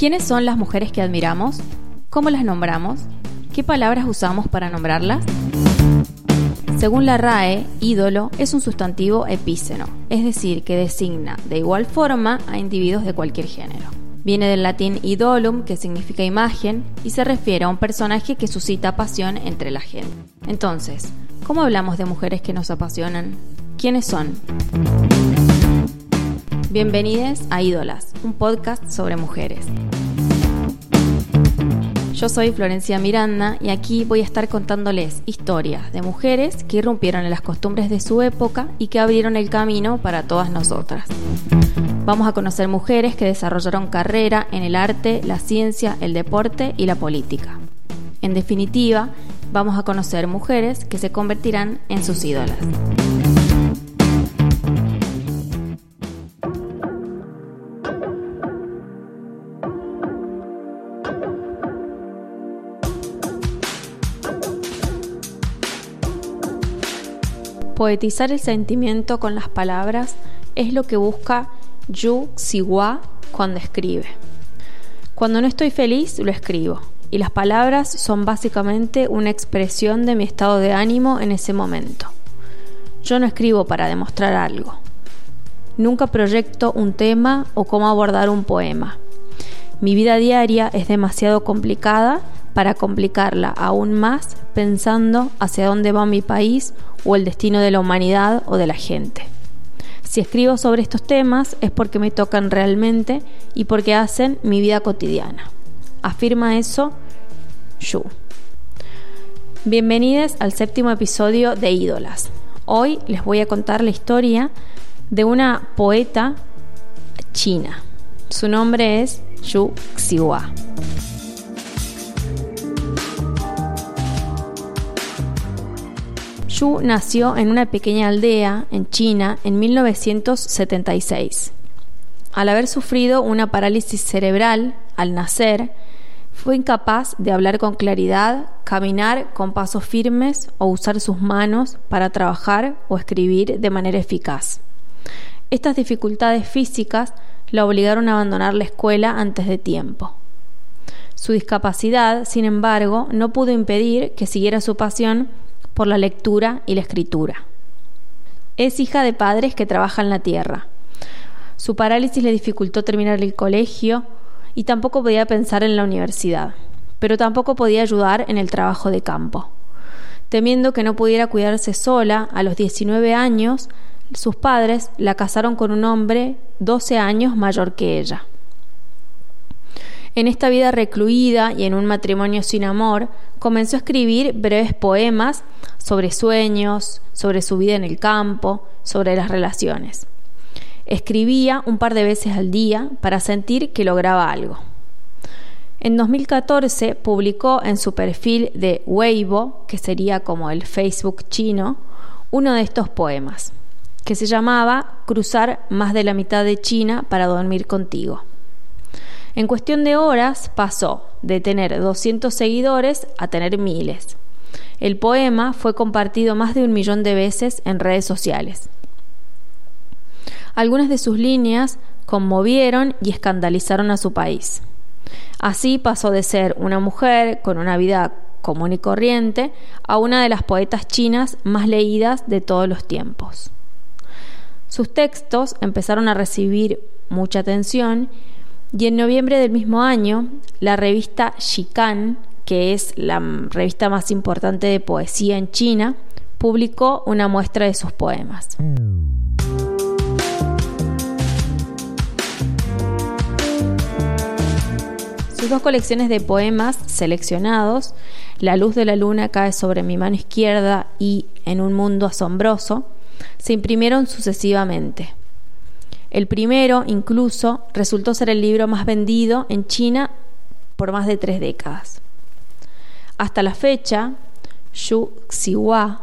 ¿Quiénes son las mujeres que admiramos? ¿Cómo las nombramos? ¿Qué palabras usamos para nombrarlas? Según la RAE, ídolo es un sustantivo epíceno, es decir, que designa de igual forma a individuos de cualquier género. Viene del latín idolum, que significa imagen, y se refiere a un personaje que suscita pasión entre la gente. Entonces, ¿cómo hablamos de mujeres que nos apasionan? ¿Quiénes son? Bienvenidos a Ídolas, un podcast sobre mujeres. Yo soy Florencia Miranda y aquí voy a estar contándoles historias de mujeres que irrumpieron en las costumbres de su época y que abrieron el camino para todas nosotras. Vamos a conocer mujeres que desarrollaron carrera en el arte, la ciencia, el deporte y la política. En definitiva, vamos a conocer mujeres que se convertirán en sus ídolas. Poetizar el sentimiento con las palabras es lo que busca Yu Xiwa cuando escribe. Cuando no estoy feliz, lo escribo, y las palabras son básicamente una expresión de mi estado de ánimo en ese momento. Yo no escribo para demostrar algo. Nunca proyecto un tema o cómo abordar un poema. Mi vida diaria es demasiado complicada para complicarla aún más pensando hacia dónde va mi país o el destino de la humanidad o de la gente. Si escribo sobre estos temas es porque me tocan realmente y porque hacen mi vida cotidiana. Afirma eso Yu. Bienvenidos al séptimo episodio de Ídolas. Hoy les voy a contar la historia de una poeta china. Su nombre es Yu Xiwa. Yu nació en una pequeña aldea en China en 1976. Al haber sufrido una parálisis cerebral al nacer, fue incapaz de hablar con claridad, caminar con pasos firmes o usar sus manos para trabajar o escribir de manera eficaz. Estas dificultades físicas la obligaron a abandonar la escuela antes de tiempo. Su discapacidad, sin embargo, no pudo impedir que siguiera su pasión por la lectura y la escritura. Es hija de padres que trabajan la tierra. Su parálisis le dificultó terminar el colegio y tampoco podía pensar en la universidad, pero tampoco podía ayudar en el trabajo de campo. Temiendo que no pudiera cuidarse sola, a los 19 años, sus padres la casaron con un hombre 12 años mayor que ella. En esta vida recluida y en un matrimonio sin amor, comenzó a escribir breves poemas sobre sueños, sobre su vida en el campo, sobre las relaciones. Escribía un par de veces al día para sentir que lograba algo. En 2014 publicó en su perfil de Weibo, que sería como el Facebook chino, uno de estos poemas, que se llamaba Cruzar más de la mitad de China para dormir contigo. En cuestión de horas pasó de tener 200 seguidores a tener miles. El poema fue compartido más de un millón de veces en redes sociales. Algunas de sus líneas conmovieron y escandalizaron a su país. Así pasó de ser una mujer con una vida común y corriente a una de las poetas chinas más leídas de todos los tiempos. Sus textos empezaron a recibir mucha atención y en noviembre del mismo año, la revista Xikan, que es la revista más importante de poesía en China, publicó una muestra de sus poemas. Sus dos colecciones de poemas seleccionados, La luz de la luna cae sobre mi mano izquierda y En un mundo asombroso, se imprimieron sucesivamente. El primero, incluso, resultó ser el libro más vendido en China por más de tres décadas. Hasta la fecha, Xu Xiwa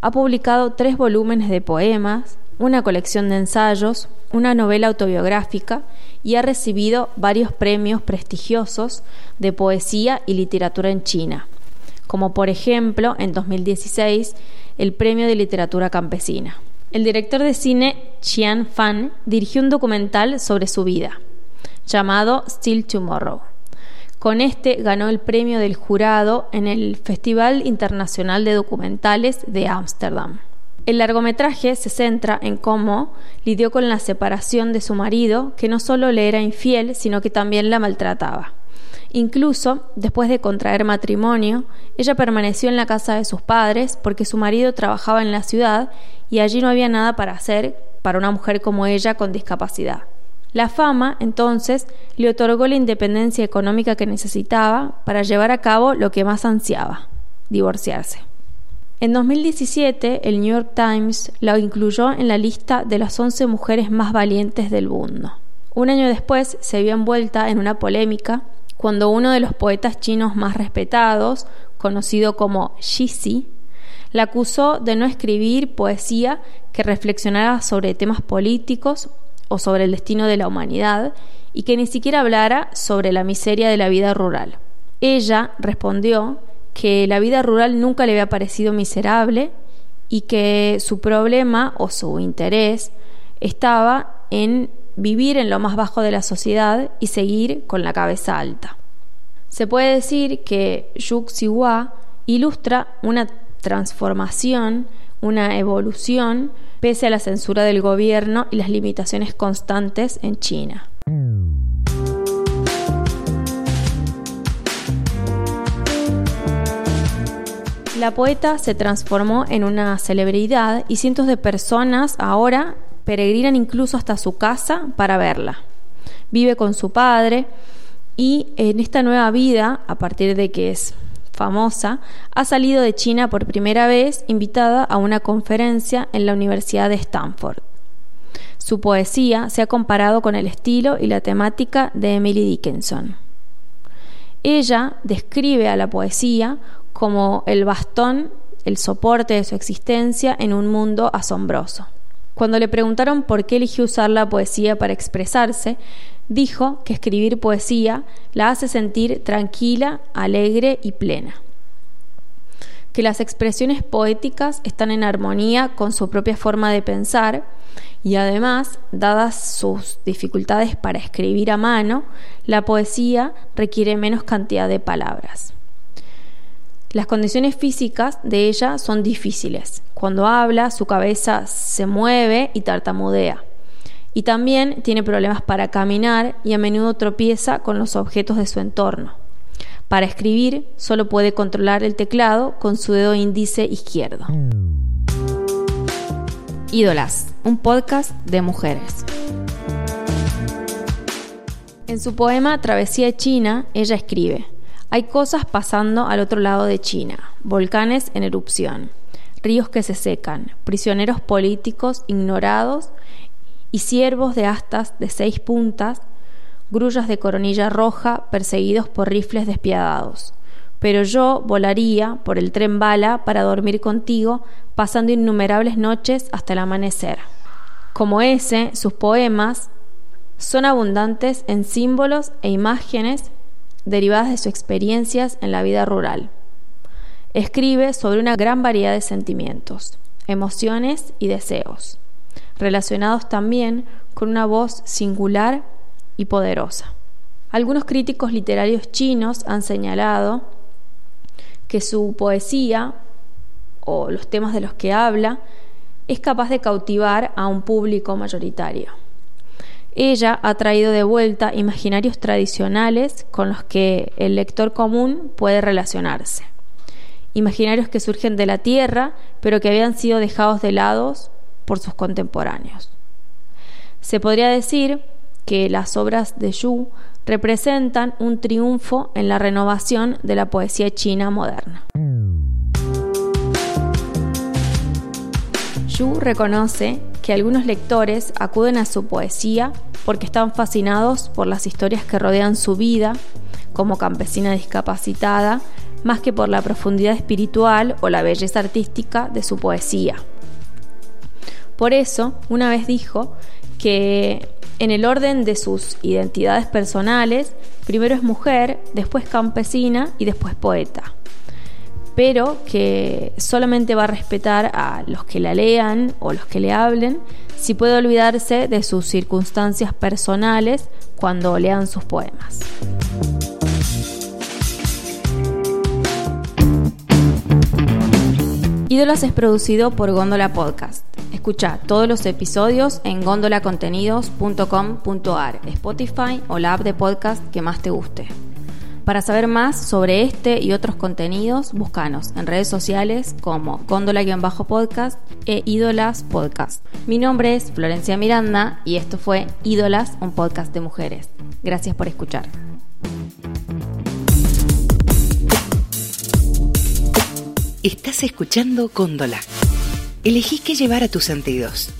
ha publicado tres volúmenes de poemas, una colección de ensayos, una novela autobiográfica y ha recibido varios premios prestigiosos de poesía y literatura en China, como por ejemplo en 2016 el Premio de Literatura Campesina. El director de cine Qian Fan dirigió un documental sobre su vida. llamado Still Tomorrow. Con este ganó el premio del jurado en el Festival Internacional de Documentales de Ámsterdam. El largometraje se centra en cómo lidió con la separación de su marido, que no solo le era infiel, sino que también la maltrataba. Incluso, después de contraer matrimonio, ella permaneció en la casa de sus padres porque su marido trabajaba en la ciudad y allí no había nada para hacer para una mujer como ella con discapacidad. La fama, entonces, le otorgó la independencia económica que necesitaba para llevar a cabo lo que más ansiaba, divorciarse. En 2017, el New York Times la incluyó en la lista de las 11 mujeres más valientes del mundo. Un año después se vio envuelta en una polémica cuando uno de los poetas chinos más respetados, conocido como Xixi, la acusó de no escribir poesía que reflexionara sobre temas políticos o sobre el destino de la humanidad y que ni siquiera hablara sobre la miseria de la vida rural. Ella respondió que la vida rural nunca le había parecido miserable y que su problema o su interés estaba en vivir en lo más bajo de la sociedad y seguir con la cabeza alta. Se puede decir que Yu Xihua ilustra una transformación, una evolución, pese a la censura del gobierno y las limitaciones constantes en China. La poeta se transformó en una celebridad y cientos de personas ahora peregrinan incluso hasta su casa para verla. Vive con su padre y en esta nueva vida, a partir de que es famosa, ha salido de China por primera vez invitada a una conferencia en la Universidad de Stanford. Su poesía se ha comparado con el estilo y la temática de Emily Dickinson. Ella describe a la poesía como el bastón, el soporte de su existencia en un mundo asombroso. Cuando le preguntaron por qué eligió usar la poesía para expresarse, dijo que escribir poesía la hace sentir tranquila, alegre y plena. Que las expresiones poéticas están en armonía con su propia forma de pensar y además, dadas sus dificultades para escribir a mano, la poesía requiere menos cantidad de palabras. Las condiciones físicas de ella son difíciles. Cuando habla, su cabeza se mueve y tartamudea y también tiene problemas para caminar y a menudo tropieza con los objetos de su entorno. Para escribir solo puede controlar el teclado con su dedo índice izquierdo. Ídolas, un podcast de mujeres. En su poema Travesía China, ella escribe, hay cosas pasando al otro lado de China, volcanes en erupción, ríos que se secan, prisioneros políticos ignorados y ciervos de astas de seis puntas, grullas de coronilla roja perseguidos por rifles despiadados. Pero yo volaría por el tren bala para dormir contigo, pasando innumerables noches hasta el amanecer. Como ese, sus poemas son abundantes en símbolos e imágenes derivadas de sus experiencias en la vida rural. Escribe sobre una gran variedad de sentimientos, emociones y deseos relacionados también con una voz singular y poderosa. Algunos críticos literarios chinos han señalado que su poesía o los temas de los que habla es capaz de cautivar a un público mayoritario. Ella ha traído de vuelta imaginarios tradicionales con los que el lector común puede relacionarse. Imaginarios que surgen de la tierra, pero que habían sido dejados de lado por sus contemporáneos. Se podría decir que las obras de Yu representan un triunfo en la renovación de la poesía china moderna. Yu reconoce que algunos lectores acuden a su poesía porque están fascinados por las historias que rodean su vida como campesina discapacitada, más que por la profundidad espiritual o la belleza artística de su poesía. Por eso, una vez dijo que en el orden de sus identidades personales, primero es mujer, después campesina y después poeta. Pero que solamente va a respetar a los que la lean o los que le hablen, si puede olvidarse de sus circunstancias personales cuando lean sus poemas. Ídolas es producido por Góndola Podcast. Escucha todos los episodios en gondolacontenidos.com.ar, Spotify o la app de podcast que más te guste. Para saber más sobre este y otros contenidos, búscanos en redes sociales como Góndola-podcast e Ídolas Podcast. Mi nombre es Florencia Miranda y esto fue Ídolas, un podcast de mujeres. Gracias por escuchar. Estás escuchando Góndola. Elegí qué llevar a tus sentidos.